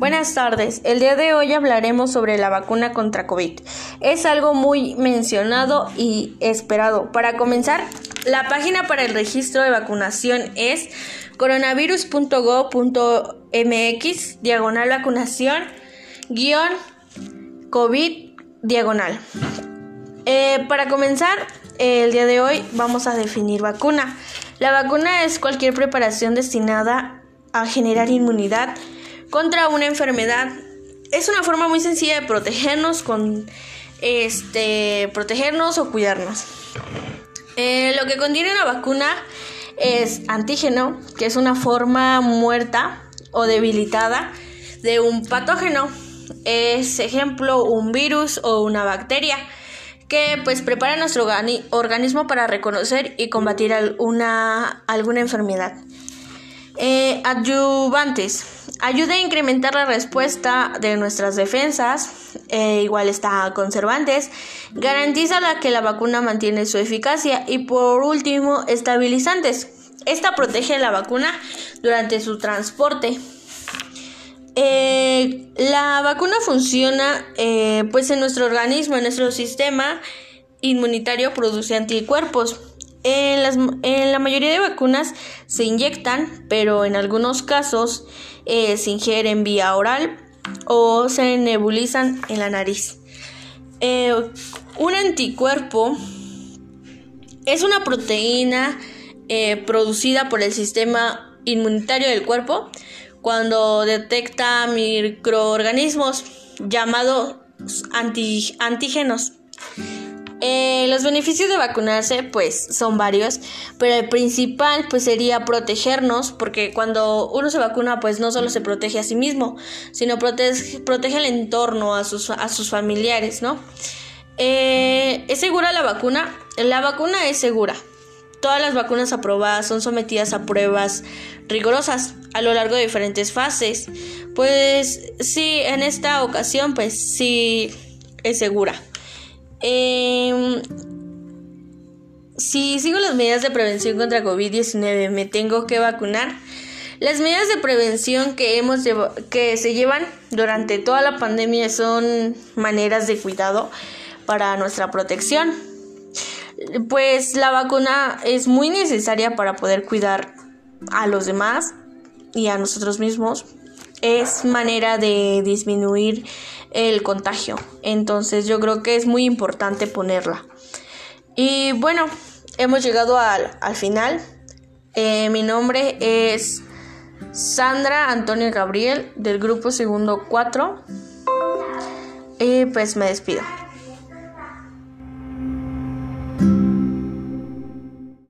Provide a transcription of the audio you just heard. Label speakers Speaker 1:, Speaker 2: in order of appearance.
Speaker 1: Buenas tardes. El día de hoy hablaremos sobre la vacuna contra COVID. Es algo muy mencionado y esperado. Para comenzar, la página para el registro de vacunación es coronavirus.gov.mx diagonal vacunación guion COVID diagonal. Eh, para comenzar, el día de hoy vamos a definir vacuna. La vacuna es cualquier preparación destinada a generar inmunidad contra una enfermedad. Es una forma muy sencilla de protegernos con este protegernos o cuidarnos. Eh, lo que contiene una vacuna es antígeno, que es una forma muerta o debilitada de un patógeno. Es ejemplo un virus o una bacteria que pues prepara nuestro organismo para reconocer y combatir alguna, alguna enfermedad. Eh, adyuvantes. Ayuda a incrementar la respuesta de nuestras defensas. Eh, igual está conservantes. Garantiza la que la vacuna mantiene su eficacia. Y por último, estabilizantes. Esta protege la vacuna durante su transporte. Eh, la vacuna funciona pues en nuestro organismo, en nuestro sistema inmunitario produce anticuerpos. En, la mayoría de vacunas se inyectan, pero en algunos casos eh, se ingieren vía oral o se nebulizan en la nariz. Eh, un anticuerpo es una proteína eh, producida por el sistema inmunitario del cuerpo cuando detecta microorganismos llamados antígenos. Eh, los beneficios de vacunarse pues son varios, pero el principal pues sería protegernos porque cuando uno se vacuna pues no solo se protege a sí mismo, sino protege, protege el entorno, a sus, a sus familiares, ¿no? Eh, ¿Es segura la vacuna? La vacuna es segura. Todas las vacunas aprobadas son sometidas a pruebas rigurosas a lo largo de diferentes fases. Pues sí, en esta ocasión pues sí es segura. Eh, si sigo las medidas de prevención contra COVID-19, me tengo que vacunar. Las medidas de prevención que, hemos que se llevan durante toda la pandemia son maneras de cuidado para nuestra protección. Pues la vacuna es muy necesaria para poder cuidar a los demás y a nosotros mismos. Es manera de disminuir el contagio. Entonces yo creo que es muy importante ponerla. Y bueno, hemos llegado al, final. Eh, mi nombre es Sandra Antonio Gabriel del grupo segundo 4. Y pues me despido.